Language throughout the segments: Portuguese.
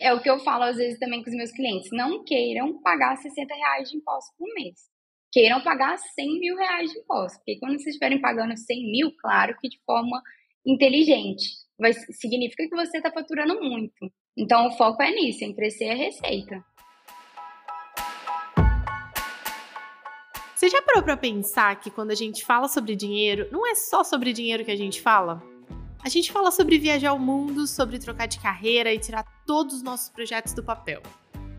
É o que eu falo às vezes também com os meus clientes. Não queiram pagar 60 reais de imposto por mês. Queiram pagar 100 mil reais de imposto. Porque quando vocês estiverem pagando 100 mil, claro que de forma inteligente. Vai, significa que você está faturando muito. Então o foco é nisso, em crescer a receita. Você já parou para pensar que quando a gente fala sobre dinheiro, não é só sobre dinheiro que a gente fala? A gente fala sobre viajar o mundo, sobre trocar de carreira e tirar todos os nossos projetos do papel.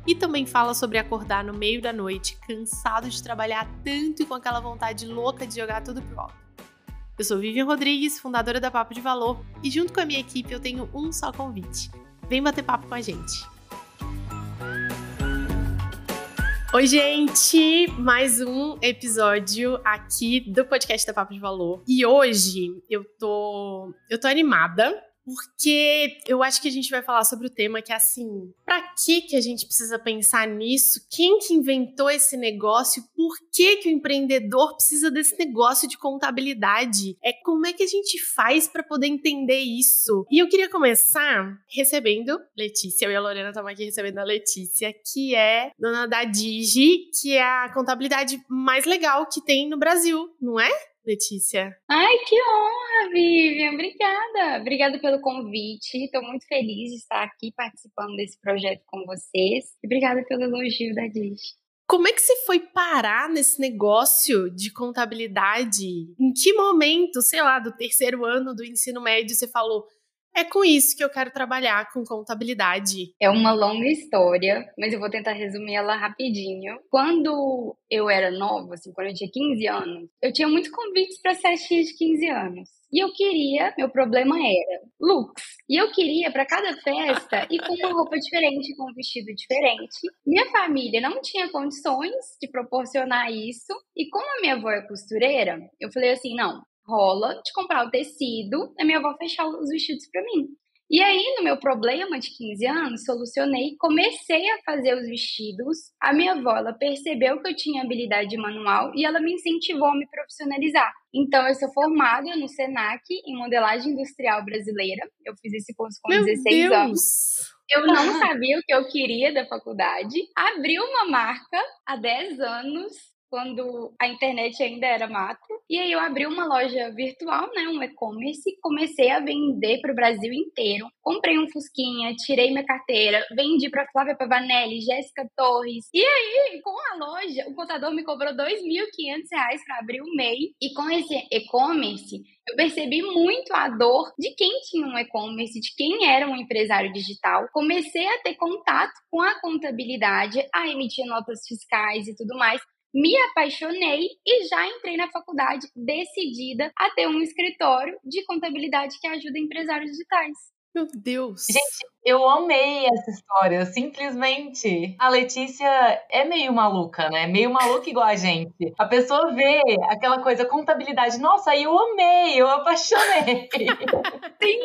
E também fala sobre acordar no meio da noite, cansado de trabalhar tanto e com aquela vontade louca de jogar tudo pro alto. Eu sou Vivian Rodrigues, fundadora da Papo de Valor, e junto com a minha equipe eu tenho um só convite. Vem bater papo com a gente. Oi, gente! Mais um episódio aqui do podcast da Papo de Valor. E hoje eu tô, eu tô animada porque eu acho que a gente vai falar sobre o tema que é assim, para que que a gente precisa pensar nisso? Quem que inventou esse negócio? Por que que o empreendedor precisa desse negócio de contabilidade? É como é que a gente faz para poder entender isso? E eu queria começar recebendo Letícia, eu e a Lorena estamos aqui recebendo a Letícia, que é dona da Digi, que é a contabilidade mais legal que tem no Brasil, não é? Letícia. Ai, que honra, Vivian. Obrigada. Obrigada pelo convite. Estou muito feliz de estar aqui participando desse projeto com vocês. E obrigada pelo elogio da Dish. Como é que você foi parar nesse negócio de contabilidade? Em que momento, sei lá, do terceiro ano do ensino médio, você falou: é com isso que eu quero trabalhar, com contabilidade. É uma longa história, mas eu vou tentar resumir ela rapidinho. Quando eu era nova, assim, quando eu tinha 15 anos, eu tinha muitos convites para festinhas de 15 anos. E eu queria, meu problema era looks. E eu queria para cada festa ir com uma roupa diferente, com um vestido diferente. Minha família não tinha condições de proporcionar isso. E como a minha avó é costureira, eu falei assim: não, rola de comprar o tecido e minha avó fechar os vestidos para mim. E aí, no meu problema de 15 anos, solucionei, comecei a fazer os vestidos. A minha avó, ela percebeu que eu tinha habilidade manual e ela me incentivou a me profissionalizar. Então, eu sou formada no SENAC em modelagem industrial brasileira. Eu fiz esse curso com meu 16 Deus. anos. Eu não sabia o que eu queria da faculdade. Abri uma marca há 10 anos quando a internet ainda era mato. E aí eu abri uma loja virtual, né, um e-commerce, comecei a vender para o Brasil inteiro. Comprei um Fusquinha, tirei minha carteira, vendi para Flávia Pavanelli, Jéssica Torres. E aí, com a loja, o contador me cobrou R$ 2.500 para abrir o MEI. E com esse e-commerce, eu percebi muito a dor de quem tinha um e-commerce, de quem era um empresário digital. Comecei a ter contato com a contabilidade, a emitir notas fiscais e tudo mais me apaixonei e já entrei na faculdade decidida a ter um escritório de contabilidade que ajuda empresários digitais. Meu Deus! Gente, eu amei essa história, simplesmente. A Letícia é meio maluca, né? Meio maluca igual a gente. A pessoa vê aquela coisa, contabilidade. Nossa, eu amei, eu apaixonei. sim,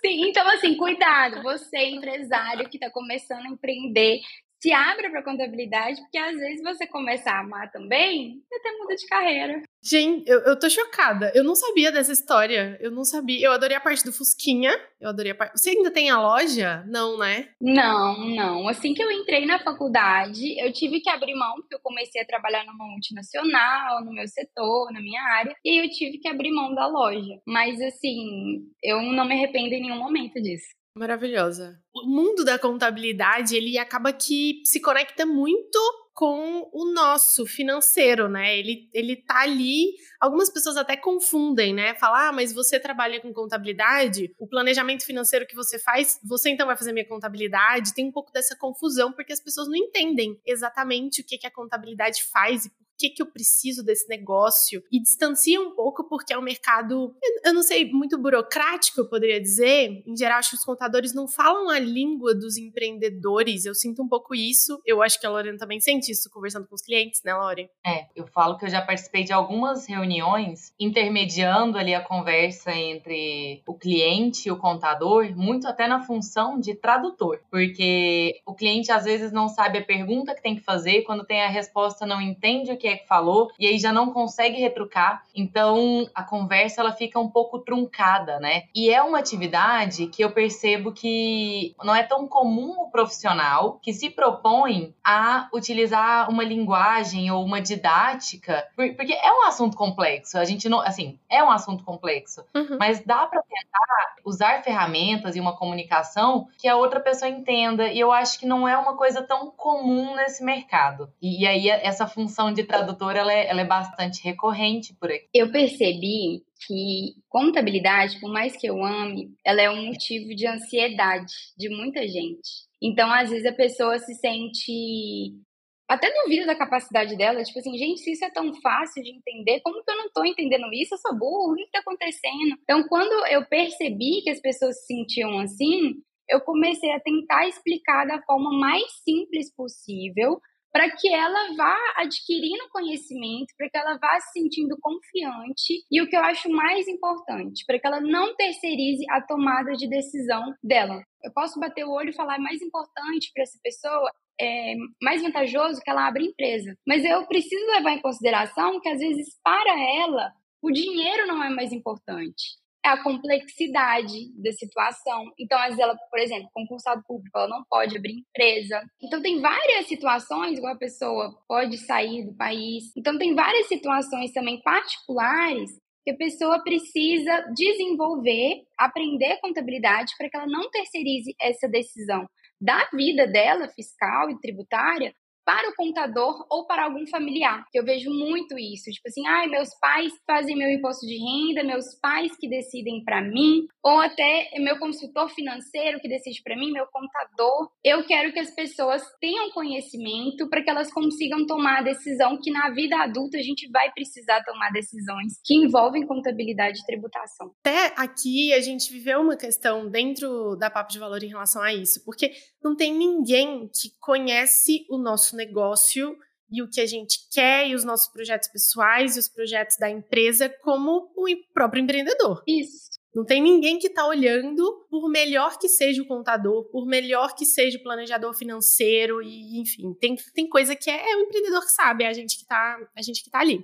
sim. Então, assim, cuidado. Você, empresário que está começando a empreender, se abra para contabilidade, porque às vezes você começa a amar também, você até muda de carreira. Gente, eu, eu tô chocada. Eu não sabia dessa história. Eu não sabia. Eu adorei a parte do Fusquinha. Eu adorei a parte. Você ainda tem a loja? Não, né? Não, não. Assim que eu entrei na faculdade, eu tive que abrir mão, porque eu comecei a trabalhar numa multinacional, no meu setor, na minha área, e eu tive que abrir mão da loja. Mas, assim, eu não me arrependo em nenhum momento disso. Maravilhosa. O mundo da contabilidade, ele acaba que se conecta muito com o nosso financeiro, né? Ele, ele tá ali. Algumas pessoas até confundem, né? Falar, ah, mas você trabalha com contabilidade, o planejamento financeiro que você faz, você então vai fazer minha contabilidade. Tem um pouco dessa confusão, porque as pessoas não entendem exatamente o que, que a contabilidade faz e que, que eu preciso desse negócio e distancia um pouco porque é um mercado, eu não sei, muito burocrático, eu poderia dizer. Em geral, acho que os contadores não falam a língua dos empreendedores. Eu sinto um pouco isso. Eu acho que a Lorena também sente isso conversando com os clientes, né, Lore? É, eu falo que eu já participei de algumas reuniões intermediando ali a conversa entre o cliente e o contador, muito até na função de tradutor, porque o cliente às vezes não sabe a pergunta que tem que fazer, quando tem a resposta não entende o que é que falou e aí já não consegue retrucar. Então a conversa ela fica um pouco truncada, né? E é uma atividade que eu percebo que não é tão comum o profissional que se propõe a utilizar uma linguagem ou uma didática, porque é um assunto complexo. A gente não, assim, é um assunto complexo, uhum. mas dá para tentar usar ferramentas e uma comunicação que a outra pessoa entenda. E eu acho que não é uma coisa tão comum nesse mercado. E, e aí essa função de tradutor ela é, ela é bastante recorrente por aqui. Eu percebi que contabilidade, por mais que eu ame, ela é um motivo de ansiedade de muita gente. Então, às vezes a pessoa se sente até duvida da capacidade dela, tipo assim, gente, se isso é tão fácil de entender, como que eu não tô entendendo isso? Eu sou burro, o que, que tá acontecendo? Então, quando eu percebi que as pessoas se sentiam assim, eu comecei a tentar explicar da forma mais simples possível, para que ela vá adquirindo conhecimento, para que ela vá se sentindo confiante e o que eu acho mais importante, para que ela não terceirize a tomada de decisão dela. Eu posso bater o olho e falar, é mais importante para essa pessoa é mais vantajoso que ela abra empresa. Mas eu preciso levar em consideração que, às vezes, para ela, o dinheiro não é mais importante. É a complexidade da situação. Então, às vezes, ela, por exemplo, concursado público, ela não pode abrir empresa. Então, tem várias situações, igual a pessoa pode sair do país. Então, tem várias situações também particulares que a pessoa precisa desenvolver, aprender contabilidade para que ela não terceirize essa decisão da vida dela, fiscal e tributária, para o contador ou para algum familiar. Eu vejo muito isso, tipo assim, ai, ah, meus pais fazem meu imposto de renda, meus pais que decidem para mim, ou até meu consultor financeiro que decide para mim, meu contador. Eu quero que as pessoas tenham conhecimento para que elas consigam tomar a decisão que na vida adulta a gente vai precisar tomar decisões que envolvem contabilidade e tributação. Até aqui a gente viveu uma questão dentro da Papo de Valor em relação a isso, porque não tem ninguém que conhece o nosso negócio e o que a gente quer e os nossos projetos pessoais e os projetos da empresa como o próprio empreendedor. Isso. Não tem ninguém que está olhando, por melhor que seja o contador, por melhor que seja o planejador financeiro, e enfim, tem, tem coisa que é, é o empreendedor que sabe, é a gente que está a gente que tá ali.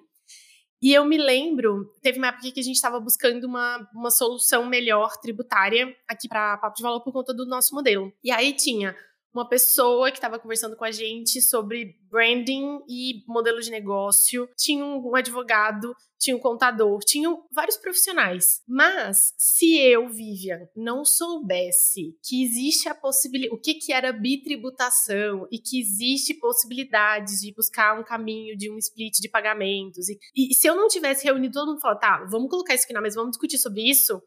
E eu me lembro, teve uma época que a gente estava buscando uma, uma solução melhor tributária aqui para Papo de Valor por conta do nosso modelo. E aí tinha uma pessoa que estava conversando com a gente sobre branding e modelo de negócio, tinha um advogado, tinha um contador, tinham vários profissionais. Mas se eu, Vivian, não soubesse que existe a possibilidade, o que, que era bitributação e que existe possibilidades de buscar um caminho de um split de pagamentos, e, e se eu não tivesse reunido todo mundo e falar, tá, vamos colocar isso aqui na mesa, vamos discutir sobre isso,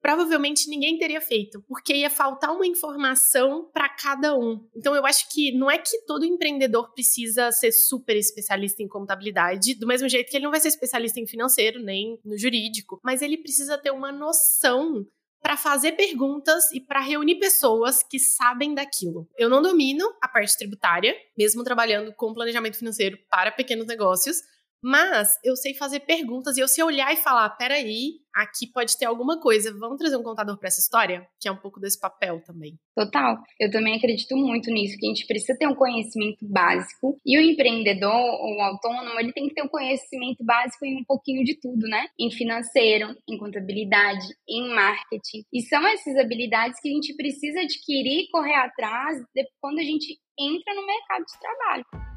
provavelmente ninguém teria feito, porque ia faltar uma informação para cada um. Então eu acho que não é que todo empreendedor precisa ser super especialista em contabilidade, do mesmo jeito que ele não vai ser especialista em financeiro nem no jurídico, mas ele precisa ter uma noção para fazer perguntas e para reunir pessoas que sabem daquilo. Eu não domino a parte tributária, mesmo trabalhando com planejamento financeiro para pequenos negócios, mas eu sei fazer perguntas e eu sei olhar e falar: peraí, aqui pode ter alguma coisa. Vamos trazer um contador para essa história? Que é um pouco desse papel também. Total. Eu também acredito muito nisso, que a gente precisa ter um conhecimento básico. E o empreendedor ou o autônomo, ele tem que ter um conhecimento básico em um pouquinho de tudo, né? Em financeiro, em contabilidade, em marketing. E são essas habilidades que a gente precisa adquirir correr atrás quando a gente entra no mercado de trabalho.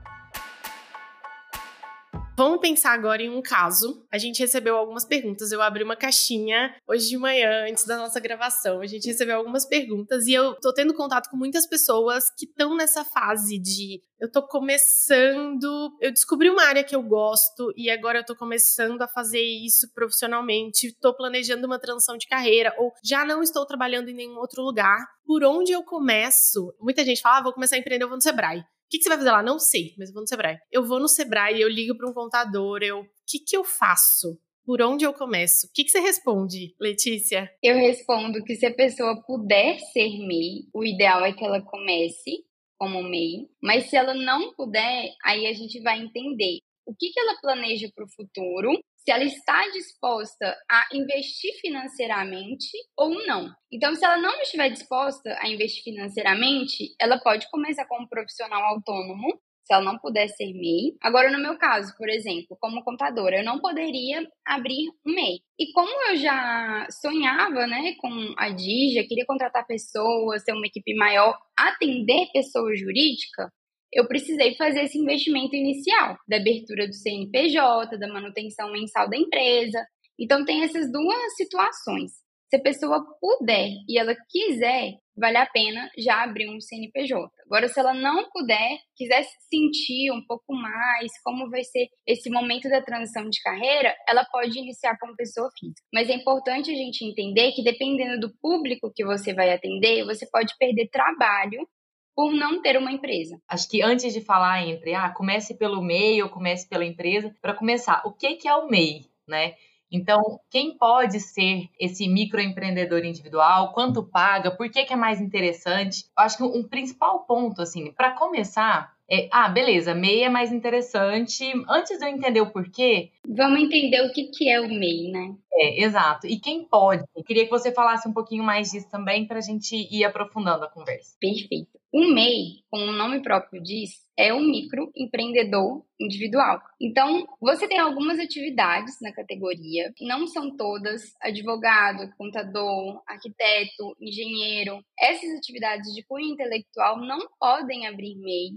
Vamos pensar agora em um caso. A gente recebeu algumas perguntas. Eu abri uma caixinha hoje de manhã, antes da nossa gravação. A gente recebeu algumas perguntas e eu tô tendo contato com muitas pessoas que estão nessa fase de eu tô começando, eu descobri uma área que eu gosto e agora eu tô começando a fazer isso profissionalmente, tô planejando uma transição de carreira ou já não estou trabalhando em nenhum outro lugar. Por onde eu começo? Muita gente fala, ah, vou começar a empreender, eu vou no Sebrae que, que você vai fazer lá? Não sei, mas eu vou no Sebrae. Eu vou no Sebrae, eu ligo para um contador, eu. O que, que eu faço? Por onde eu começo? O que, que você responde, Letícia? Eu respondo que se a pessoa puder ser MEI, o ideal é que ela comece como MEI, mas se ela não puder, aí a gente vai entender o que, que ela planeja para o futuro se ela está disposta a investir financeiramente ou não. Então, se ela não estiver disposta a investir financeiramente, ela pode começar como profissional autônomo se ela não puder ser MEI. Agora, no meu caso, por exemplo, como contadora, eu não poderia abrir um MEI. E como eu já sonhava, né, com a Dija, queria contratar pessoas, ter uma equipe maior, atender pessoa jurídica, eu precisei fazer esse investimento inicial, da abertura do CNPJ, da manutenção mensal da empresa. Então, tem essas duas situações. Se a pessoa puder e ela quiser, vale a pena já abrir um CNPJ. Agora, se ela não puder, quiser sentir um pouco mais como vai ser esse momento da transição de carreira, ela pode iniciar como pessoa física. Mas é importante a gente entender que dependendo do público que você vai atender, você pode perder trabalho por não ter uma empresa. Acho que antes de falar entre, ah, comece pelo MEI ou comece pela empresa, para começar, o que que é o MEI, né? Então, quem pode ser esse microempreendedor individual? Quanto paga? Por que, que é mais interessante? Eu acho que um principal ponto, assim, para começar, é, ah, beleza, MEI é mais interessante. Antes de eu entender o porquê. Vamos entender o que, que é o MEI, né? É, exato. E quem pode? Eu queria que você falasse um pouquinho mais disso também para a gente ir aprofundando a conversa. Perfeito. O MEI, como o nome próprio diz, é um microempreendedor individual. Então, você tem algumas atividades na categoria, não são todas advogado, contador, arquiteto, engenheiro. Essas atividades de cunho intelectual não podem abrir MEI,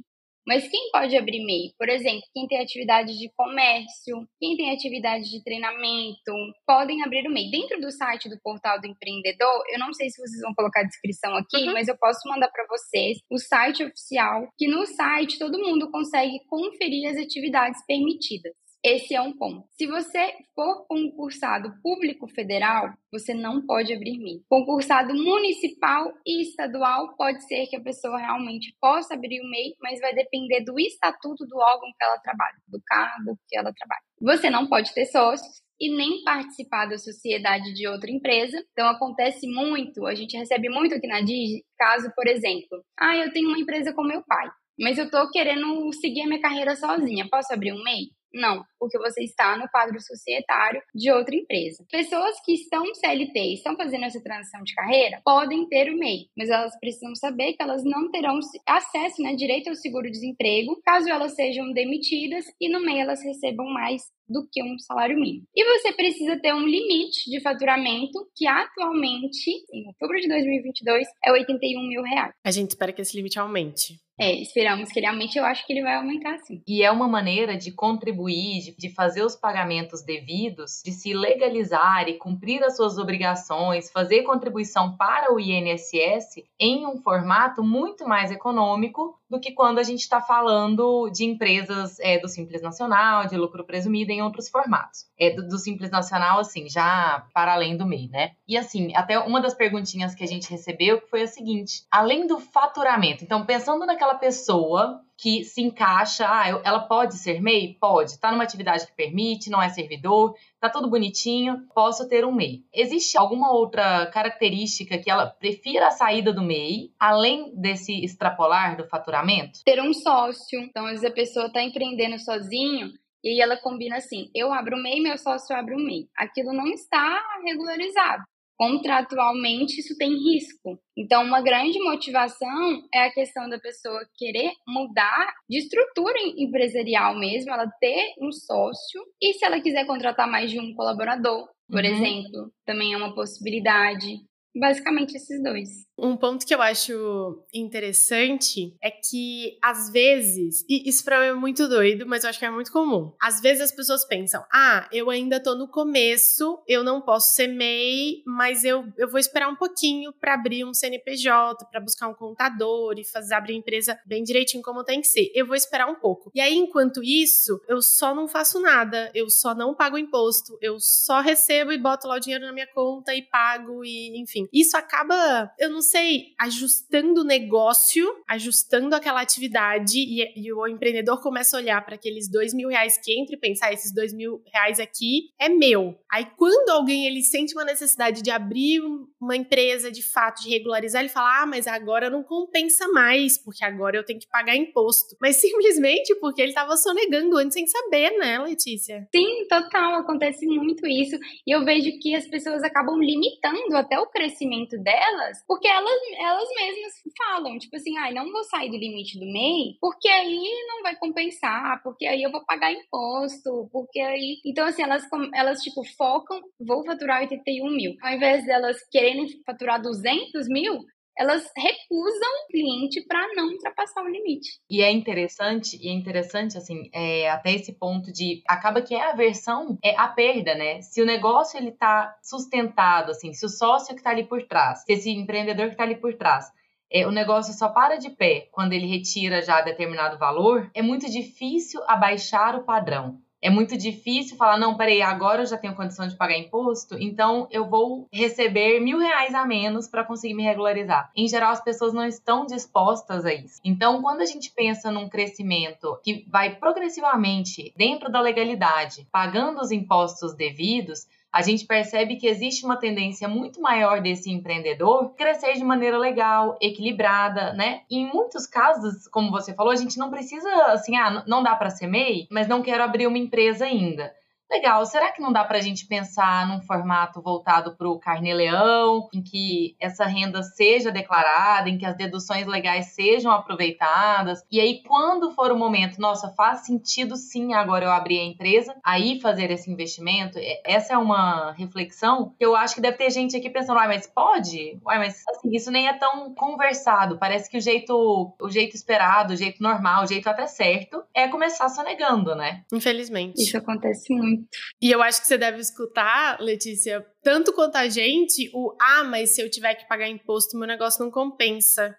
mas quem pode abrir MEI? Por exemplo, quem tem atividade de comércio, quem tem atividade de treinamento, podem abrir o MEI. Dentro do site do Portal do Empreendedor, eu não sei se vocês vão colocar a descrição aqui, uhum. mas eu posso mandar para vocês o site oficial, que no site todo mundo consegue conferir as atividades permitidas. Esse é um ponto. Se você for concursado público federal, você não pode abrir MEI. Concursado municipal e estadual, pode ser que a pessoa realmente possa abrir o MEI, mas vai depender do estatuto do órgão que ela trabalha, do cargo que ela trabalha. Você não pode ter sócios, e nem participar da sociedade de outra empresa. Então acontece muito, a gente recebe muito aqui na Digi, caso, por exemplo, ah, eu tenho uma empresa com meu pai, mas eu tô querendo seguir a minha carreira sozinha, posso abrir um MEI? Não, porque você está no quadro societário de outra empresa. Pessoas que estão CLT e estão fazendo essa transição de carreira podem ter o MEI, mas elas precisam saber que elas não terão acesso, né, direito ao seguro-desemprego, caso elas sejam demitidas e no MEI elas recebam mais do que um salário mínimo. E você precisa ter um limite de faturamento que atualmente, em outubro de 2022, é 81 mil reais. A gente espera que esse limite aumente. É, esperamos que ele aumente, eu acho que ele vai aumentar sim. E é uma maneira de contribuir, de, de, fazer os pagamentos devidos, de se legalizar e cumprir as suas obrigações, fazer contribuição para o INSS em um formato muito mais econômico do que quando a gente está falando de empresas é, do Simples Nacional, de lucro presumido em outros formatos. É do, do, Simples Nacional, assim, já para além do MEI, né? E assim, até uma das perguntinhas que a gente recebeu foi a seguinte: além do faturamento, então pensando naquela pessoa que se encaixa, ah, ela pode ser MEI? Pode. Está numa atividade que permite, não é servidor, tá tudo bonitinho, posso ter um MEI. Existe alguma outra característica que ela prefira a saída do MEI, além desse extrapolar do faturamento? Ter um sócio. Então, às vezes a pessoa está empreendendo sozinho, e ela combina assim: eu abro o MEI, meu sócio abre o MEI. Aquilo não está regularizado contratualmente isso tem risco. Então, uma grande motivação é a questão da pessoa querer mudar de estrutura empresarial mesmo, ela ter um sócio, e se ela quiser contratar mais de um colaborador, por uhum. exemplo, também é uma possibilidade. Basicamente esses dois. Um ponto que eu acho interessante é que, às vezes, e isso pra mim é muito doido, mas eu acho que é muito comum. Às vezes as pessoas pensam: ah, eu ainda tô no começo, eu não posso ser MEI, mas eu, eu vou esperar um pouquinho para abrir um CNPJ, para buscar um contador e fazer abrir a empresa bem direitinho como tem que ser. Eu vou esperar um pouco. E aí, enquanto isso, eu só não faço nada, eu só não pago imposto, eu só recebo e boto lá o dinheiro na minha conta e pago, e enfim isso acaba, eu não sei, ajustando o negócio, ajustando aquela atividade e, e o empreendedor começa a olhar para aqueles dois mil reais que entra e pensar, ah, esses dois mil reais aqui é meu. Aí quando alguém ele sente uma necessidade de abrir uma empresa de fato, de regularizar, ele fala, ah, mas agora não compensa mais, porque agora eu tenho que pagar imposto. Mas simplesmente porque ele estava sonegando antes sem saber, né, Letícia? Sim, total, acontece muito isso. E eu vejo que as pessoas acabam limitando até o crescimento crescimento delas, porque elas, elas mesmas falam, tipo assim, ai, ah, não vou sair do limite do MEI, porque aí não vai compensar, porque aí eu vou pagar imposto, porque aí. Então, assim, elas, elas tipo, focam, vou faturar 81 mil. Ao invés delas querendo faturar 200 mil, elas recusam o cliente para não ultrapassar o limite. E é interessante, e é interessante, assim, é, até esse ponto de acaba que é a versão, é a perda, né? Se o negócio ele tá sustentado, assim, se o sócio que tá ali por trás, se esse empreendedor que tá ali por trás, é, o negócio só para de pé quando ele retira já determinado valor, é muito difícil abaixar o padrão é muito difícil falar, não, peraí, agora eu já tenho condição de pagar imposto, então eu vou receber mil reais a menos para conseguir me regularizar. Em geral, as pessoas não estão dispostas a isso. Então, quando a gente pensa num crescimento que vai progressivamente dentro da legalidade, pagando os impostos devidos, a gente percebe que existe uma tendência muito maior desse empreendedor crescer de maneira legal, equilibrada, né? E em muitos casos, como você falou, a gente não precisa assim, ah, não dá para ser MEI, mas não quero abrir uma empresa ainda. Legal, será que não dá para a gente pensar num formato voltado para o carnê-leão, em que essa renda seja declarada, em que as deduções legais sejam aproveitadas? E aí, quando for o momento, nossa, faz sentido sim agora eu abrir a empresa, aí fazer esse investimento? Essa é uma reflexão que eu acho que deve ter gente aqui pensando, uai, mas pode? Uai, mas assim, isso nem é tão conversado. Parece que o jeito, o jeito esperado, o jeito normal, o jeito até certo é começar sonegando, né? Infelizmente. Isso acontece muito muito. E eu acho que você deve escutar, Letícia, tanto quanto a gente, o ah, mas se eu tiver que pagar imposto, meu negócio não compensa.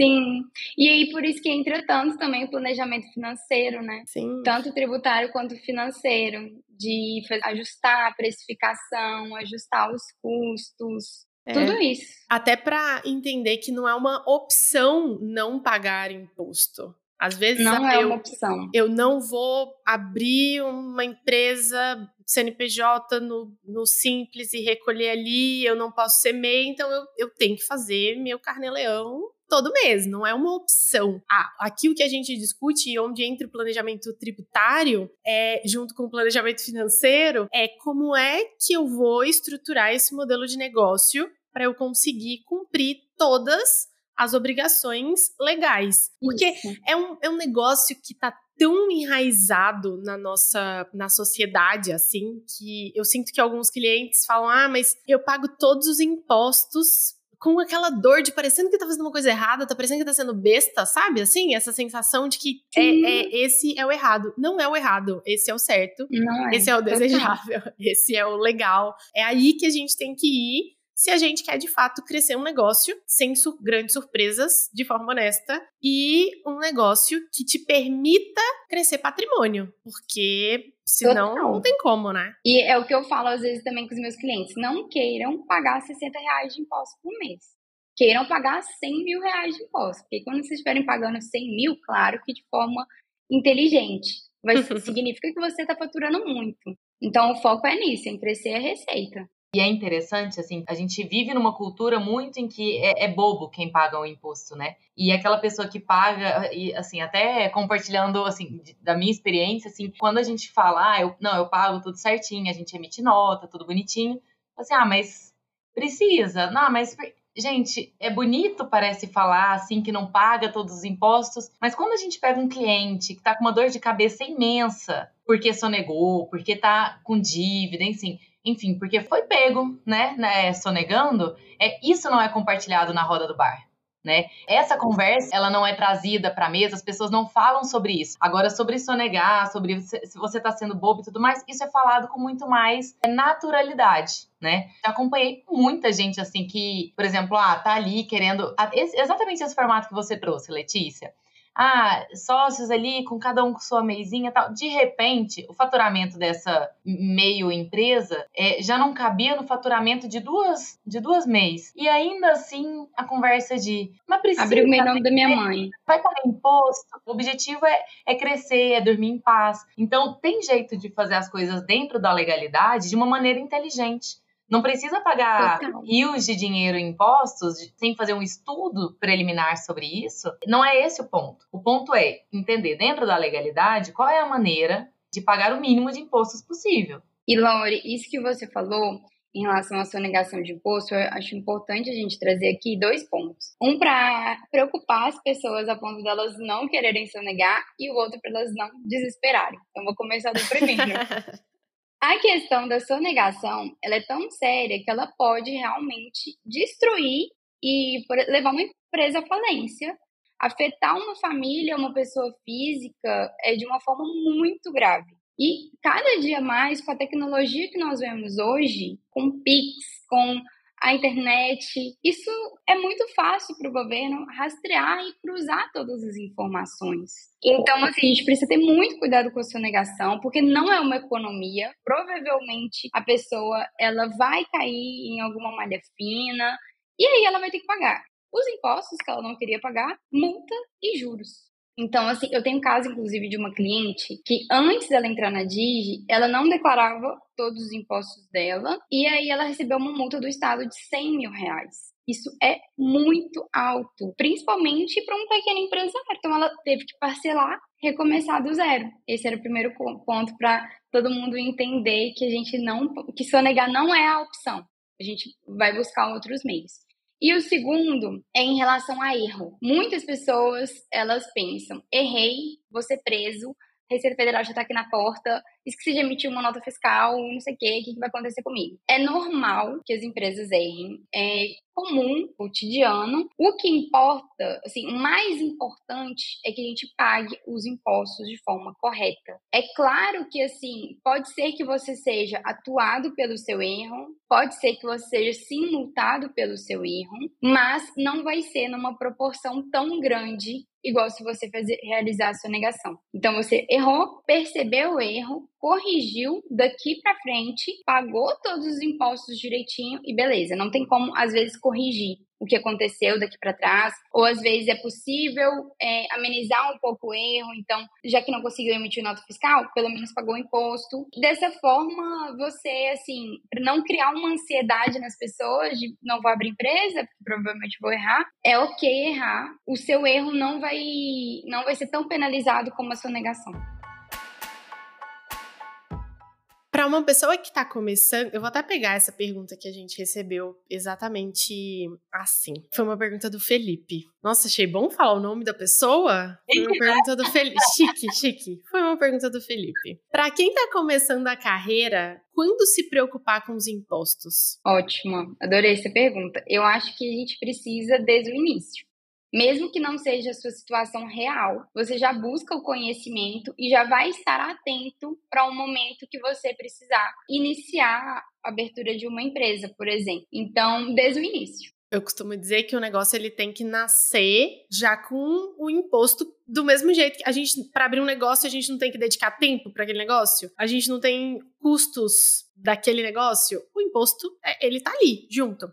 Sim. E aí, por isso que entra tanto também o planejamento financeiro, né? Sim. Tanto tributário quanto financeiro, de ajustar a precificação, ajustar os custos, é. tudo isso. Até para entender que não é uma opção não pagar imposto. Às vezes não é uma opção. Eu não vou abrir uma empresa CNPJ no, no Simples e recolher ali, eu não posso ser MEI, então eu, eu tenho que fazer meu carnê-leão todo mês, não é uma opção. Ah, aqui o que a gente discute e onde entra o planejamento tributário, é, junto com o planejamento financeiro, é como é que eu vou estruturar esse modelo de negócio para eu conseguir cumprir todas as obrigações legais. Porque é um, é um negócio que tá tão enraizado na nossa na sociedade assim que eu sinto que alguns clientes falam: "Ah, mas eu pago todos os impostos com aquela dor de parecendo que tá fazendo uma coisa errada, tá parecendo que tá sendo besta, sabe? Assim, essa sensação de que é, é, esse é o errado. Não é o errado, esse é o certo. É. Esse é o desejável, esse é o legal. É aí que a gente tem que ir se a gente quer de fato crescer um negócio sem sur grandes surpresas, de forma honesta, e um negócio que te permita crescer patrimônio, porque senão Total. não tem como, né? E é o que eu falo às vezes também com os meus clientes: não queiram pagar 60 reais de imposto por mês. Queiram pagar 100 mil reais de imposto. Porque quando vocês estiverem pagando 100 mil, claro que de forma inteligente. Vai, significa que você está faturando muito. Então o foco é nisso, em crescer a receita. E é interessante, assim, a gente vive numa cultura muito em que é, é, bobo quem paga o imposto, né? E aquela pessoa que paga, e assim, até compartilhando, assim, da minha experiência, assim, quando a gente fala, ah, eu, não, eu pago tudo certinho, a gente emite nota, tudo bonitinho, assim, ah, mas precisa, não, mas gente, é bonito, parece falar assim, que não paga todos os impostos, mas quando a gente pega um cliente que tá com uma dor de cabeça imensa, porque sonegou, porque tá com dívida, enfim, enfim, porque foi pego, né, né, sonegando, é, isso não é compartilhado na roda do bar. Né? Essa conversa, ela não é trazida para a mesa, as pessoas não falam sobre isso. Agora, sobre sonegar, sobre se você está sendo bobo e tudo mais, isso é falado com muito mais naturalidade, né? Já acompanhei muita gente assim que, por exemplo, ah, tá ali querendo exatamente esse formato que você trouxe, Letícia ah, sócios ali, com cada um com sua meizinha e tal. De repente, o faturamento dessa meio empresa é, já não cabia no faturamento de duas, de duas mês. E ainda assim, a conversa de. Mas precisa. Abriu o meu nome da minha mãe. Vai pagar imposto. O objetivo é, é crescer, é dormir em paz. Então, tem jeito de fazer as coisas dentro da legalidade de uma maneira inteligente. Não precisa pagar Total. rios de dinheiro em impostos sem fazer um estudo preliminar sobre isso. Não é esse o ponto. O ponto é entender dentro da legalidade qual é a maneira de pagar o mínimo de impostos possível. E Lore, isso que você falou, em relação à sonegação de imposto, eu acho importante a gente trazer aqui dois pontos. Um para preocupar as pessoas a ponto delas não quererem sonegar e o outro para elas não desesperarem. Então, vou começar do primeiro. a questão da sonegação, ela é tão séria que ela pode realmente destruir e levar uma empresa à falência afetar uma família, uma pessoa física, é de uma forma muito grave. E cada dia mais, com a tecnologia que nós vemos hoje, com Pix, com a internet, isso é muito fácil para o governo rastrear e cruzar todas as informações. Então, assim, a gente precisa ter muito cuidado com a sonegação, porque não é uma economia. Provavelmente a pessoa ela vai cair em alguma malha fina e aí ela vai ter que pagar os impostos que ela não queria pagar, multa e juros. Então, assim, eu tenho um caso, inclusive, de uma cliente que antes dela entrar na Digi, ela não declarava todos os impostos dela e aí ela recebeu uma multa do Estado de 100 mil reais. Isso é muito alto, principalmente para um pequeno empresário. Então, ela teve que parcelar, recomeçar do zero. Esse era o primeiro ponto para todo mundo entender que a gente não, que sonegar não é a opção. A gente vai buscar outros meios. E o segundo é em relação a erro. Muitas pessoas, elas pensam, errei, vou ser preso, Receita Federal já está aqui na porta, esqueci de emitir uma nota fiscal, não sei o quê, o que, que vai acontecer comigo? É normal que as empresas errem, é comum, cotidiano. O que importa, assim, o mais importante é que a gente pague os impostos de forma correta. É claro que, assim, pode ser que você seja atuado pelo seu erro, pode ser que você seja sim multado pelo seu erro, mas não vai ser numa proporção tão grande igual se você fazer, realizar a sua negação. Então você errou, percebeu o erro, corrigiu daqui para frente, pagou todos os impostos direitinho e beleza. Não tem como às vezes corrigir o que aconteceu daqui para trás, ou às vezes é possível é, amenizar um pouco o erro, então, já que não conseguiu emitir nota fiscal, pelo menos pagou o imposto. Dessa forma, você, assim, para não criar uma ansiedade nas pessoas de não vou abrir empresa, porque provavelmente vou errar, é ok errar. O seu erro não vai, não vai ser tão penalizado como a sua negação. Para uma pessoa que está começando, eu vou até pegar essa pergunta que a gente recebeu exatamente assim. Foi uma pergunta do Felipe. Nossa, achei bom falar o nome da pessoa. Foi uma pergunta do Felipe. Chique, chique. Foi uma pergunta do Felipe. Para quem está começando a carreira, quando se preocupar com os impostos? Ótimo, adorei essa pergunta. Eu acho que a gente precisa desde o início. Mesmo que não seja a sua situação real, você já busca o conhecimento e já vai estar atento para um momento que você precisar iniciar a abertura de uma empresa, por exemplo. Então, desde o início. Eu costumo dizer que o negócio ele tem que nascer já com o imposto do mesmo jeito que a gente para abrir um negócio a gente não tem que dedicar tempo para aquele negócio, a gente não tem custos daquele negócio, o imposto é, ele tá ali junto.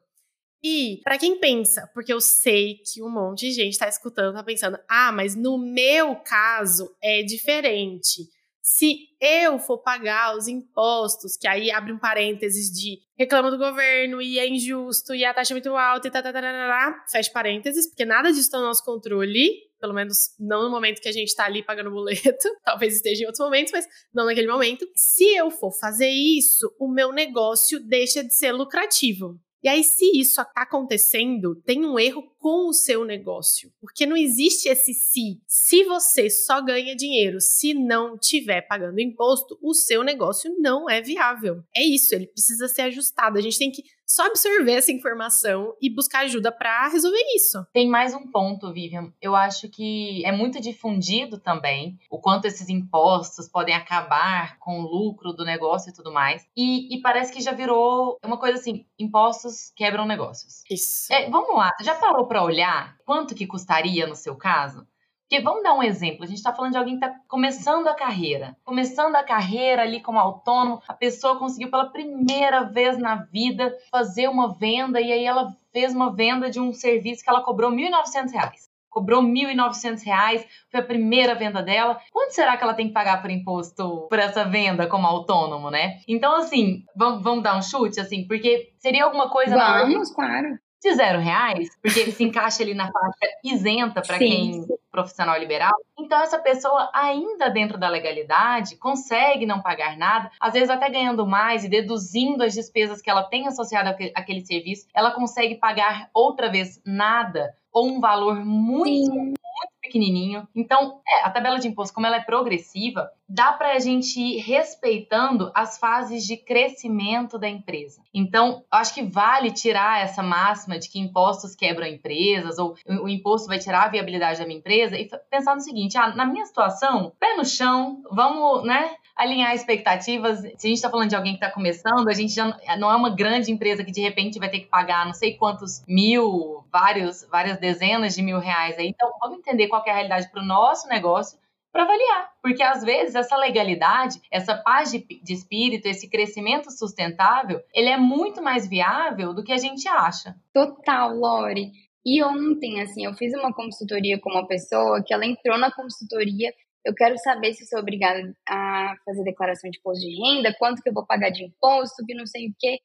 E para quem pensa, porque eu sei que um monte de gente está escutando, tá pensando: "Ah, mas no meu caso é diferente". Se eu for pagar os impostos, que aí abre um parênteses de reclama do governo e é injusto e a taxa é muito alta e tá, tá, tá, tá, tá, fecha parênteses, porque nada disso está no nosso controle, pelo menos não no momento que a gente está ali pagando o boleto, talvez esteja em outros momentos, mas não naquele momento. Se eu for fazer isso, o meu negócio deixa de ser lucrativo. E aí, se isso está acontecendo, tem um erro com o seu negócio. Porque não existe esse se. Se você só ganha dinheiro se não tiver pagando imposto, o seu negócio não é viável. É isso, ele precisa ser ajustado. A gente tem que só absorver essa informação e buscar ajuda para resolver isso. Tem mais um ponto, Vivian. Eu acho que é muito difundido também o quanto esses impostos podem acabar com o lucro do negócio e tudo mais. E, e parece que já virou uma coisa assim: impostos quebram negócios. Isso. É, vamos lá, já parou para olhar quanto que custaria no seu caso? Porque vamos dar um exemplo, a gente está falando de alguém que está começando a carreira. Começando a carreira ali como autônomo, a pessoa conseguiu pela primeira vez na vida fazer uma venda e aí ela fez uma venda de um serviço que ela cobrou R$ 1.900 cobrou R$ 1.900, foi a primeira venda dela. Quanto será que ela tem que pagar por imposto por essa venda como autônomo, né? Então, assim, vamos, vamos dar um chute, assim, porque seria alguma coisa... Vamos, na... claro de zero reais, porque ele se encaixa ali na faixa isenta para quem profissional liberal, Então, essa pessoa, ainda dentro da legalidade, consegue não pagar nada, às vezes até ganhando mais e deduzindo as despesas que ela tem associada àquele serviço, ela consegue pagar outra vez nada ou um valor muito, Sim. muito pequenininho. Então, é, a tabela de imposto, como ela é progressiva, dá para a gente ir respeitando as fases de crescimento da empresa. Então, acho que vale tirar essa máxima de que impostos quebram empresas ou o imposto vai tirar a viabilidade da minha empresa e pensar no seguinte: ah, na minha situação, pé no chão, vamos, né? Alinhar expectativas. Se a gente está falando de alguém que está começando, a gente já não é uma grande empresa que de repente vai ter que pagar não sei quantos mil, vários, várias dezenas de mil reais aí. Então, vamos entender qual é a realidade para o nosso negócio para avaliar. Porque às vezes essa legalidade, essa paz de, de, espírito, esse crescimento sustentável, ele é muito mais viável do que a gente acha. Total, Lore. E ontem, assim, eu fiz uma consultoria com uma pessoa que ela entrou na consultoria eu quero saber se sou obrigada a fazer declaração de imposto de renda, quanto que eu vou pagar de imposto, que não sei o quê.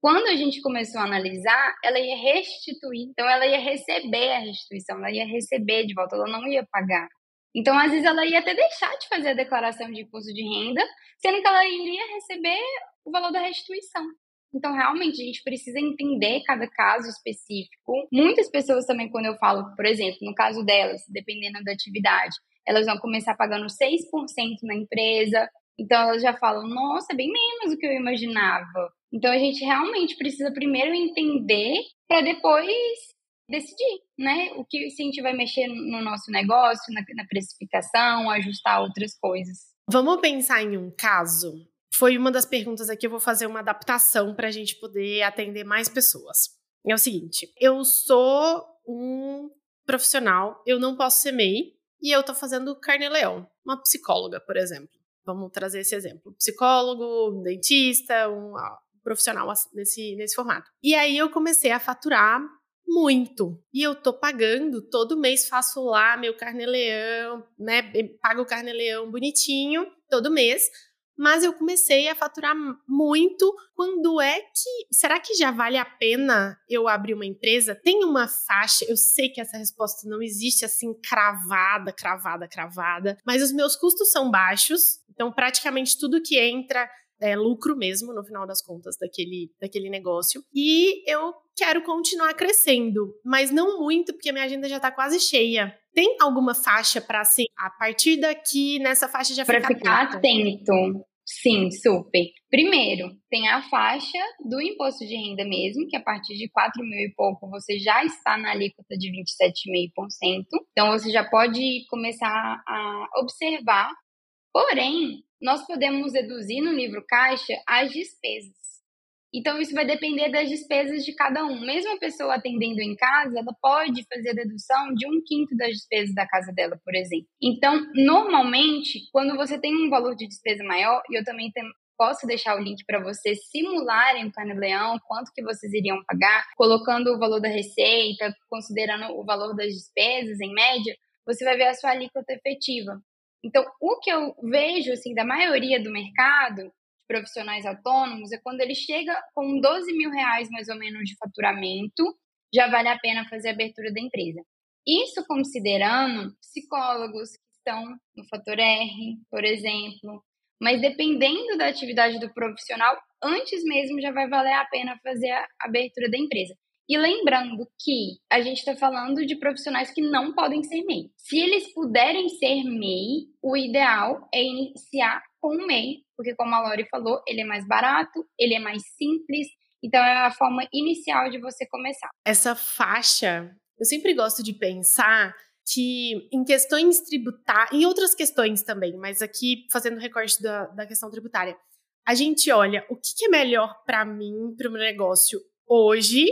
Quando a gente começou a analisar, ela ia restituir, então ela ia receber a restituição, ela ia receber de volta, ela não ia pagar. Então, às vezes, ela ia até deixar de fazer a declaração de imposto de renda, sendo que ela iria receber o valor da restituição. Então, realmente, a gente precisa entender cada caso específico. Muitas pessoas também, quando eu falo, por exemplo, no caso delas, dependendo da atividade, elas vão começar pagando 6% na empresa. Então elas já falam, nossa, é bem menos do que eu imaginava. Então a gente realmente precisa primeiro entender para depois decidir, né? O que se a gente vai mexer no nosso negócio, na, na precificação, ajustar outras coisas. Vamos pensar em um caso. Foi uma das perguntas aqui, eu vou fazer uma adaptação para a gente poder atender mais pessoas. É o seguinte: eu sou um profissional, eu não posso ser MEI, e eu tô fazendo carne-leão, uma psicóloga, por exemplo. Vamos trazer esse exemplo. Psicólogo, dentista, um profissional nesse, nesse formato. E aí eu comecei a faturar muito. E eu tô pagando, todo mês faço lá meu carne-leão, né? Pago o carne-leão bonitinho, todo mês mas eu comecei a faturar muito. Quando é que. Será que já vale a pena eu abrir uma empresa? Tem uma faixa, eu sei que essa resposta não existe assim, cravada, cravada, cravada, mas os meus custos são baixos, então praticamente tudo que entra é lucro mesmo, no final das contas, daquele, daquele negócio. E eu quero continuar crescendo, mas não muito, porque a minha agenda já tá quase cheia. Tem alguma faixa para assim, a partir daqui, nessa faixa já Para ficar atento. Sim, super. Primeiro, tem a faixa do imposto de renda mesmo, que a partir de 4 mil e pouco você já está na alíquota de 27,5%. Então você já pode começar a observar. Porém, nós podemos deduzir no livro caixa as despesas. Então, isso vai depender das despesas de cada um. Mesmo a pessoa atendendo em casa, ela pode fazer a dedução de um quinto das despesas da casa dela, por exemplo. Então, normalmente, quando você tem um valor de despesa maior, e eu também posso deixar o link para vocês simularem o carne-leão, quanto que vocês iriam pagar, colocando o valor da receita, considerando o valor das despesas em média, você vai ver a sua alíquota efetiva. Então, o que eu vejo, assim, da maioria do mercado, profissionais autônomos é quando ele chega com 12 mil reais mais ou menos de faturamento, já vale a pena fazer a abertura da empresa. Isso considerando psicólogos que estão no fator R, por exemplo. Mas dependendo da atividade do profissional, antes mesmo já vai valer a pena fazer a abertura da empresa. E lembrando que a gente está falando de profissionais que não podem ser MEI. Se eles puderem ser MEI, o ideal é iniciar com o MEI, porque como a Lori falou, ele é mais barato, ele é mais simples, então é a forma inicial de você começar. Essa faixa, eu sempre gosto de pensar que em questões tributárias, em outras questões também, mas aqui fazendo recorte da, da questão tributária, a gente olha o que, que é melhor para mim, para o meu negócio hoje,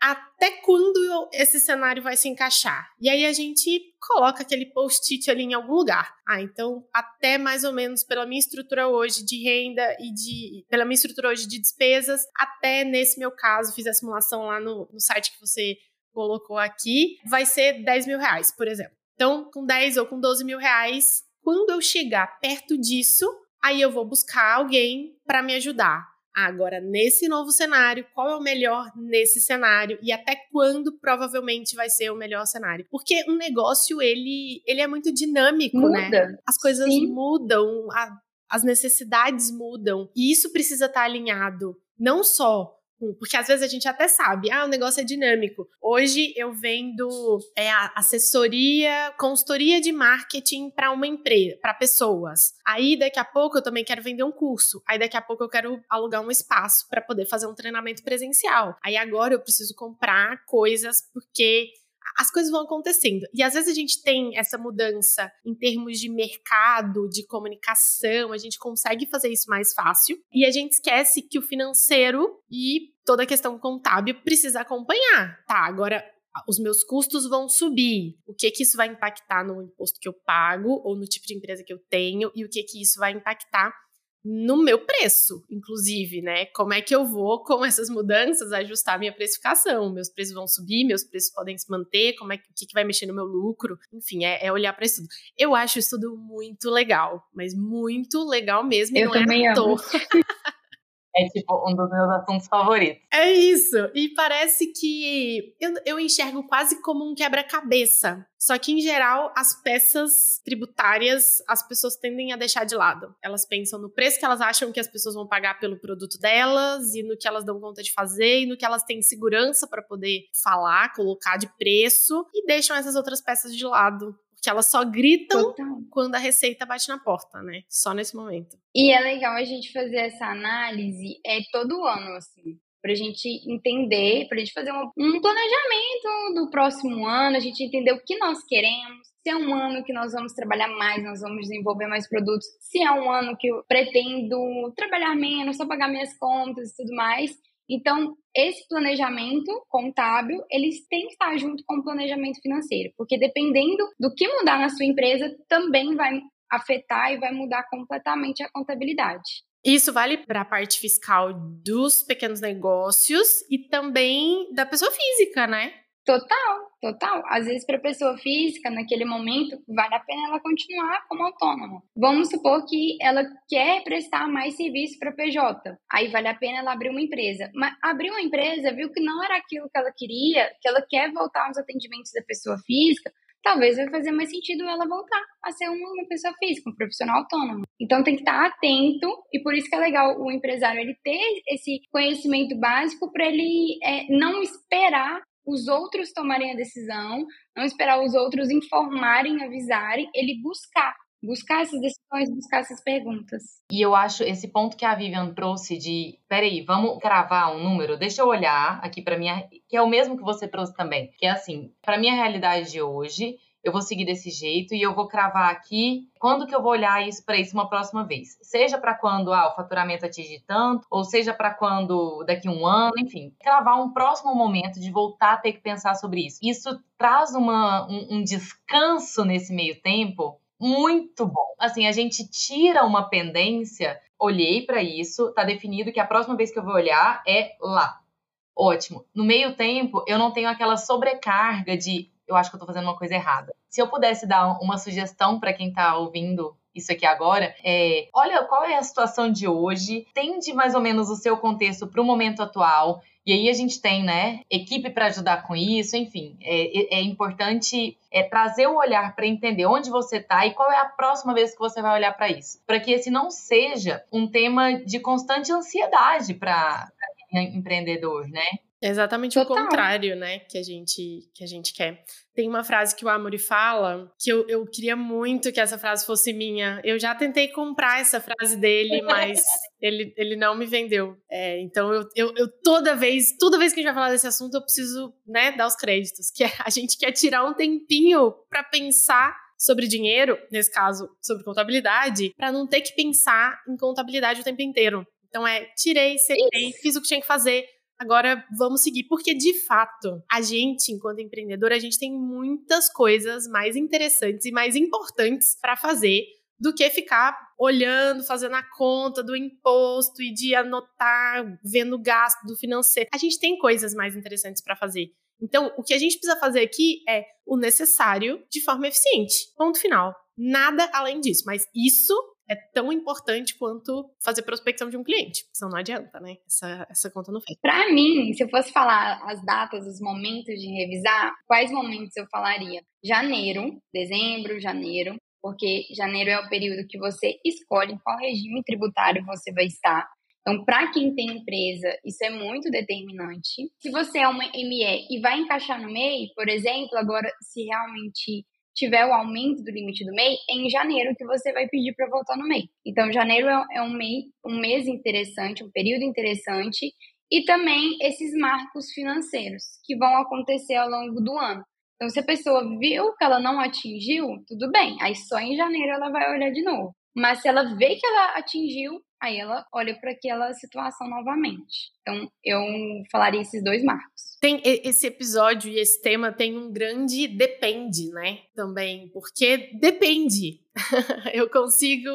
até quando esse cenário vai se encaixar. E aí a gente coloca aquele post-it ali em algum lugar. Ah, então até mais ou menos pela minha estrutura hoje de renda e de pela minha estrutura hoje de despesas, até nesse meu caso, fiz a simulação lá no, no site que você colocou aqui, vai ser 10 mil reais, por exemplo. Então, com 10 ou com 12 mil reais, quando eu chegar perto disso, aí eu vou buscar alguém para me ajudar agora, nesse novo cenário, qual é o melhor nesse cenário e até quando provavelmente vai ser o melhor cenário? Porque um negócio, ele, ele é muito dinâmico, Muda. né? As coisas Sim. mudam, a, as necessidades mudam e isso precisa estar alinhado não só porque às vezes a gente até sabe, ah, o negócio é dinâmico. Hoje eu vendo é, assessoria, consultoria de marketing para uma empresa, para pessoas. Aí daqui a pouco eu também quero vender um curso. Aí daqui a pouco eu quero alugar um espaço para poder fazer um treinamento presencial. Aí agora eu preciso comprar coisas porque as coisas vão acontecendo. E às vezes a gente tem essa mudança em termos de mercado, de comunicação, a gente consegue fazer isso mais fácil. E a gente esquece que o financeiro e toda a questão contábil precisa acompanhar. Tá, agora os meus custos vão subir. O que que isso vai impactar no imposto que eu pago ou no tipo de empresa que eu tenho e o que que isso vai impactar no meu preço, inclusive, né? Como é que eu vou, com essas mudanças, ajustar minha precificação? Meus preços vão subir, meus preços podem se manter, como é que, o que, que vai mexer no meu lucro? Enfim, é, é olhar para isso tudo. Eu acho isso tudo muito legal, mas muito legal mesmo. Eu não é também à amo. toa. É tipo um dos meus assuntos favoritos. É isso. E parece que eu, eu enxergo quase como um quebra-cabeça. Só que, em geral, as peças tributárias as pessoas tendem a deixar de lado. Elas pensam no preço que elas acham que as pessoas vão pagar pelo produto delas, e no que elas dão conta de fazer, e no que elas têm segurança para poder falar, colocar de preço, e deixam essas outras peças de lado. Porque elas só gritam Total. quando a receita bate na porta, né? Só nesse momento. E é legal a gente fazer essa análise é todo ano, assim, pra gente entender, pra gente fazer um, um planejamento do próximo ano, a gente entender o que nós queremos. Se é um ano que nós vamos trabalhar mais, nós vamos desenvolver mais produtos. Se é um ano que eu pretendo trabalhar menos, só pagar minhas contas e tudo mais. Então, esse planejamento contábil, eles têm que estar junto com o planejamento financeiro, porque dependendo do que mudar na sua empresa, também vai afetar e vai mudar completamente a contabilidade. Isso vale para a parte fiscal dos pequenos negócios e também da pessoa física, né? Total, total. Às vezes, para a pessoa física, naquele momento, vale a pena ela continuar como autônoma. Vamos supor que ela quer prestar mais serviço para PJ. Aí vale a pena ela abrir uma empresa. Mas abrir uma empresa, viu que não era aquilo que ela queria, que ela quer voltar aos atendimentos da pessoa física, talvez vai fazer mais sentido ela voltar a ser uma, pessoa física, um profissional autônomo. Então tem que estar atento e por isso que é legal o empresário ele ter esse conhecimento básico para ele é, não esperar os outros tomarem a decisão, não esperar os outros informarem, avisarem, ele buscar, buscar essas decisões, buscar essas perguntas. E eu acho esse ponto que a Vivian trouxe de, peraí, vamos cravar um número, deixa eu olhar aqui para minha, que é o mesmo que você trouxe também, que é assim, para minha realidade de hoje, eu vou seguir desse jeito e eu vou cravar aqui quando que eu vou olhar isso para isso uma próxima vez. Seja para quando ah, o faturamento atinge tanto, ou seja para quando daqui um ano, enfim, cravar um próximo momento de voltar a ter que pensar sobre isso. Isso traz uma, um, um descanso nesse meio tempo muito bom. Assim, a gente tira uma pendência, olhei para isso, tá definido que a próxima vez que eu vou olhar é lá. Ótimo. No meio tempo, eu não tenho aquela sobrecarga de eu acho que eu tô fazendo uma coisa errada. Se eu pudesse dar uma sugestão para quem tá ouvindo isso aqui agora, é, olha qual é a situação de hoje, tende mais ou menos o seu contexto para o momento atual, e aí a gente tem, né, equipe para ajudar com isso, enfim, é, é importante é, trazer o olhar para entender onde você tá e qual é a próxima vez que você vai olhar para isso, para que esse não seja um tema de constante ansiedade para empreendedor, né? Exatamente Total. o contrário, né, que a gente que a gente quer. Tem uma frase que o Amori fala que eu, eu queria muito que essa frase fosse minha. Eu já tentei comprar essa frase dele, mas ele, ele não me vendeu. É, então eu, eu, eu toda vez, toda vez que a gente vai falar desse assunto, eu preciso, né, dar os créditos. Que a gente quer tirar um tempinho para pensar sobre dinheiro, nesse caso, sobre contabilidade, para não ter que pensar em contabilidade o tempo inteiro. Então é, tirei, sentei, fiz o que tinha que fazer, Agora vamos seguir, porque de fato, a gente, enquanto empreendedor, a gente tem muitas coisas mais interessantes e mais importantes para fazer do que ficar olhando, fazendo a conta do imposto e de anotar, vendo o gasto do financeiro. A gente tem coisas mais interessantes para fazer. Então, o que a gente precisa fazer aqui é o necessário de forma eficiente. Ponto final. Nada além disso, mas isso é tão importante quanto fazer prospecção de um cliente. Senão não adianta, né? Essa, essa conta não fez. Para mim, se eu fosse falar as datas, os momentos de revisar, quais momentos eu falaria? Janeiro, dezembro, janeiro, porque janeiro é o período que você escolhe qual regime tributário você vai estar. Então, para quem tem empresa, isso é muito determinante. Se você é uma ME e vai encaixar no MEI, por exemplo, agora, se realmente tiver o aumento do limite do MEI, é em janeiro que você vai pedir para voltar no MEI. Então, janeiro é, é um, MEI, um mês interessante, um período interessante, e também esses marcos financeiros que vão acontecer ao longo do ano. Então, se a pessoa viu que ela não atingiu, tudo bem, aí só em janeiro ela vai olhar de novo. Mas se ela vê que ela atingiu, aí ela olha para aquela situação novamente. Então, eu falaria esses dois marcos. Tem esse episódio e esse tema tem um grande depende, né? Também, porque depende. eu consigo,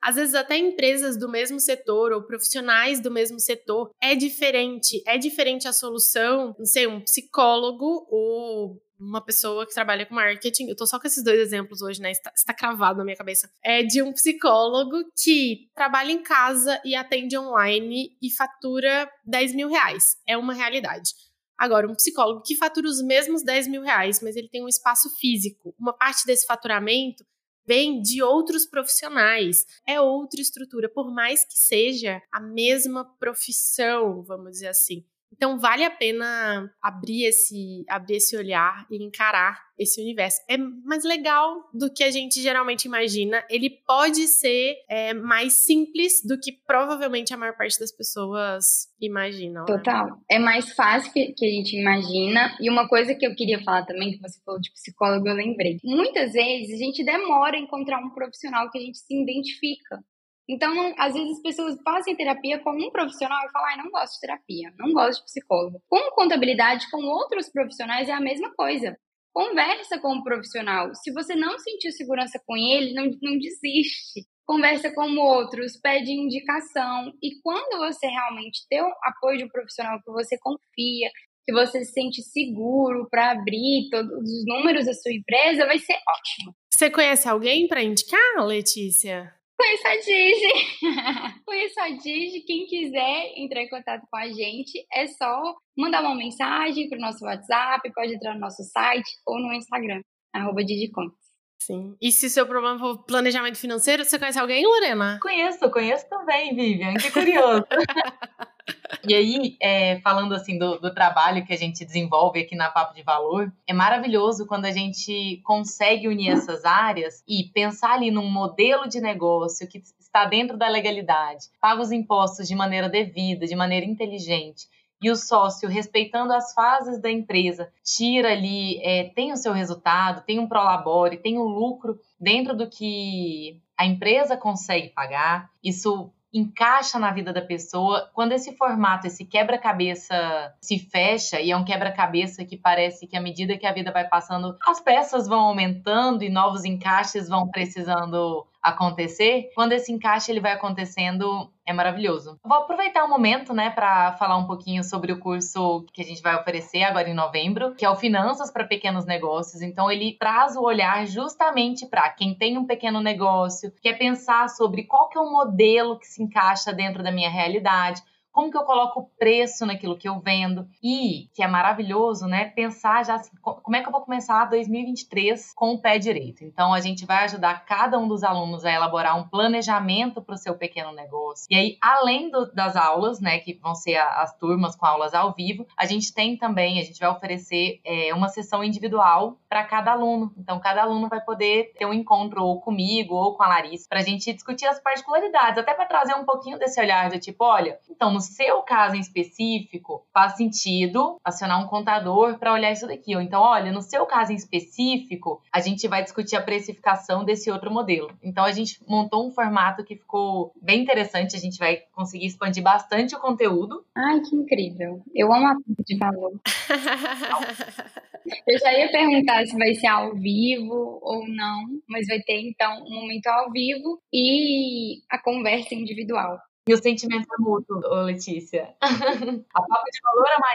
às vezes até empresas do mesmo setor ou profissionais do mesmo setor, é diferente, é diferente a solução, não sei, um psicólogo ou uma pessoa que trabalha com marketing, eu tô só com esses dois exemplos hoje, né? Está, está cravado na minha cabeça. É de um psicólogo que trabalha em casa e atende online e fatura 10 mil reais. É uma realidade. Agora, um psicólogo que fatura os mesmos 10 mil reais, mas ele tem um espaço físico. Uma parte desse faturamento vem de outros profissionais. É outra estrutura, por mais que seja a mesma profissão, vamos dizer assim. Então vale a pena abrir esse, abrir esse olhar e encarar esse universo. É mais legal do que a gente geralmente imagina. Ele pode ser é, mais simples do que provavelmente a maior parte das pessoas imaginam. Né? Total. É mais fácil que, que a gente imagina. E uma coisa que eu queria falar também, que você falou de psicólogo, eu lembrei. Muitas vezes a gente demora a encontrar um profissional que a gente se identifica. Então, não, às vezes as pessoas fazem terapia com um profissional e falam, ah, não gosto de terapia, não gosto de psicólogo. Com contabilidade, com outros profissionais, é a mesma coisa. Conversa com o um profissional. Se você não sentiu segurança com ele, não, não desiste. Conversa com outros, pede indicação. E quando você realmente ter o apoio de um profissional que você confia, que você se sente seguro para abrir todos os números da sua empresa, vai ser ótimo. Você conhece alguém para indicar, Letícia? Conheço a Digi. Conheço a Digi. Quem quiser entrar em contato com a gente, é só mandar uma mensagem para o nosso WhatsApp, pode entrar no nosso site ou no Instagram, arroba Digicontas. Sim. E se seu problema for planejamento financeiro, você conhece alguém, Lorena? Conheço, conheço também, Vivian. Que curioso. E aí, é, falando assim do, do, trabalho que a gente desenvolve aqui na Papo de Valor, é maravilhoso quando a gente consegue unir essas áreas e pensar ali num modelo de negócio que está dentro da legalidade, paga os impostos de maneira devida, de maneira inteligente, e o sócio, respeitando as fases da empresa, tira ali, é, tem o seu resultado, tem um prolabore, tem um lucro dentro do que a empresa consegue pagar. Isso encaixa na vida da pessoa. Quando esse formato, esse quebra-cabeça se fecha, e é um quebra-cabeça que parece que à medida que a vida vai passando, as peças vão aumentando e novos encaixes vão precisando acontecer, quando esse encaixe ele vai acontecendo, é maravilhoso. Vou aproveitar o um momento, né, para falar um pouquinho sobre o curso que a gente vai oferecer agora em novembro, que é o Finanças para Pequenos Negócios. Então ele traz o olhar justamente para quem tem um pequeno negócio, quer pensar sobre qual que é o modelo que se encaixa dentro da minha realidade como que eu coloco preço naquilo que eu vendo e, que é maravilhoso, né, pensar já assim, como é que eu vou começar 2023 com o pé direito. Então, a gente vai ajudar cada um dos alunos a elaborar um planejamento para o seu pequeno negócio. E aí, além do, das aulas, né, que vão ser as turmas com aulas ao vivo, a gente tem também, a gente vai oferecer é, uma sessão individual para cada aluno. Então, cada aluno vai poder ter um encontro ou comigo ou com a Larissa para a gente discutir as particularidades, até para trazer um pouquinho desse olhar de tipo, olha, então, no seu caso em específico, faz sentido acionar um contador para olhar isso daqui. Ou então, olha, no seu caso em específico, a gente vai discutir a precificação desse outro modelo. Então, a gente montou um formato que ficou bem interessante. A gente vai conseguir expandir bastante o conteúdo. Ai, que incrível. Eu amo a de valor. Eu já ia perguntar se vai ser ao vivo ou não, mas vai ter então um momento ao vivo e a conversa individual. E o sentimento é mútuo, Letícia. a Papa de Valor é uma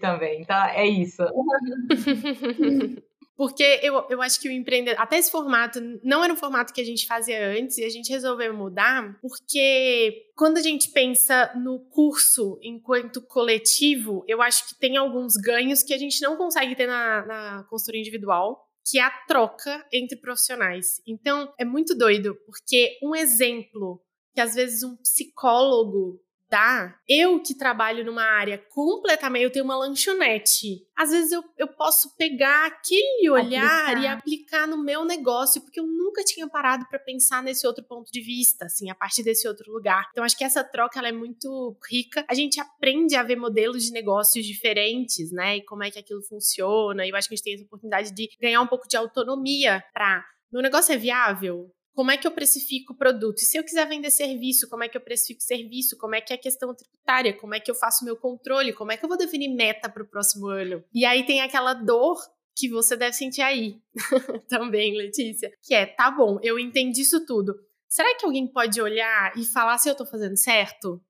também, tá? É isso. Porque eu, eu acho que o empreendedor, até esse formato, não era um formato que a gente fazia antes e a gente resolveu mudar, porque quando a gente pensa no curso enquanto coletivo, eu acho que tem alguns ganhos que a gente não consegue ter na, na consultoria individual que é a troca entre profissionais. Então, é muito doido, porque um exemplo que às vezes um psicólogo dá, eu que trabalho numa área completamente, eu tenho uma lanchonete. Às vezes eu, eu posso pegar aquele olhar aplicar. e aplicar no meu negócio, porque eu nunca tinha parado para pensar nesse outro ponto de vista, assim, a partir desse outro lugar. Então acho que essa troca ela é muito rica. A gente aprende a ver modelos de negócios diferentes, né? E como é que aquilo funciona. E eu acho que a gente tem essa oportunidade de ganhar um pouco de autonomia para meu negócio é viável? Como é que eu precifico o produto? E se eu quiser vender serviço, como é que eu precifico serviço? Como é que é a questão tributária? Como é que eu faço meu controle? Como é que eu vou definir meta para o próximo ano? E aí tem aquela dor que você deve sentir aí também, Letícia, que é, tá bom, eu entendi isso tudo. Será que alguém pode olhar e falar se eu tô fazendo certo?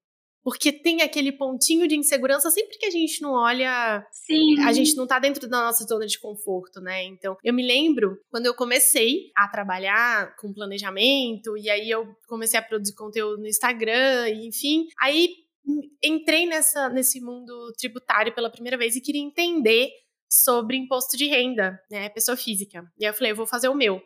Porque tem aquele pontinho de insegurança sempre que a gente não olha. Sim. A gente não tá dentro da nossa zona de conforto, né? Então, eu me lembro quando eu comecei a trabalhar com planejamento, e aí eu comecei a produzir conteúdo no Instagram, e enfim. Aí entrei nessa, nesse mundo tributário pela primeira vez e queria entender sobre imposto de renda, né? Pessoa física. E aí eu falei, eu vou fazer o meu.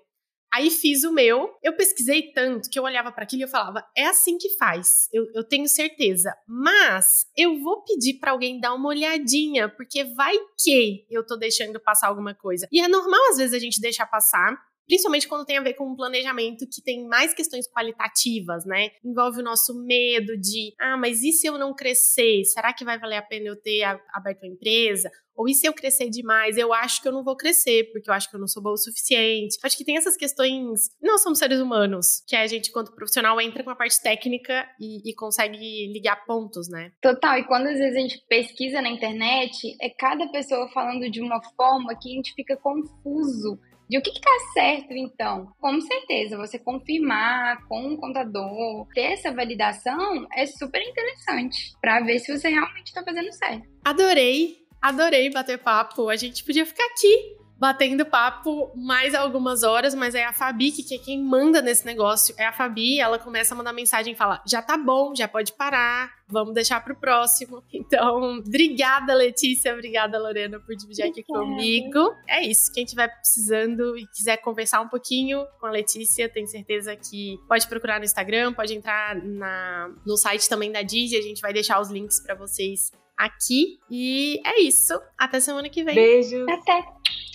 Aí fiz o meu, eu pesquisei tanto que eu olhava para aquilo e eu falava, é assim que faz, eu, eu tenho certeza. Mas eu vou pedir para alguém dar uma olhadinha, porque vai que eu tô deixando passar alguma coisa. E é normal às vezes a gente deixar passar, principalmente quando tem a ver com um planejamento que tem mais questões qualitativas, né? Envolve o nosso medo de, ah, mas e se eu não crescer? Será que vai valer a pena eu ter aberto a empresa? Ou e se eu crescer demais? Eu acho que eu não vou crescer, porque eu acho que eu não sou boa o suficiente. Acho que tem essas questões. Nós somos seres humanos, que a gente, quanto profissional, entra com a parte técnica e, e consegue ligar pontos, né? Total. E quando às vezes a gente pesquisa na internet, é cada pessoa falando de uma forma que a gente fica confuso de o que está certo, então. Com certeza, você confirmar com o contador, ter essa validação é super interessante para ver se você realmente está fazendo certo. Adorei, adorei bater papo. A gente podia ficar aqui batendo papo mais algumas horas, mas é a Fabi que, que é quem manda nesse negócio. É a Fabi, ela começa a mandar mensagem e fala: já tá bom, já pode parar, vamos deixar pro próximo. Então, obrigada, Letícia, obrigada, Lorena, por dividir aqui comigo. É isso. Quem tiver precisando e quiser conversar um pouquinho com a Letícia, tenho certeza que pode procurar no Instagram, pode entrar na, no site também da Digi, a gente vai deixar os links para vocês aqui. E é isso. Até semana que vem. Beijo. Até.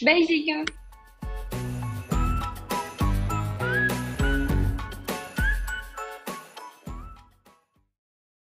Beijinho.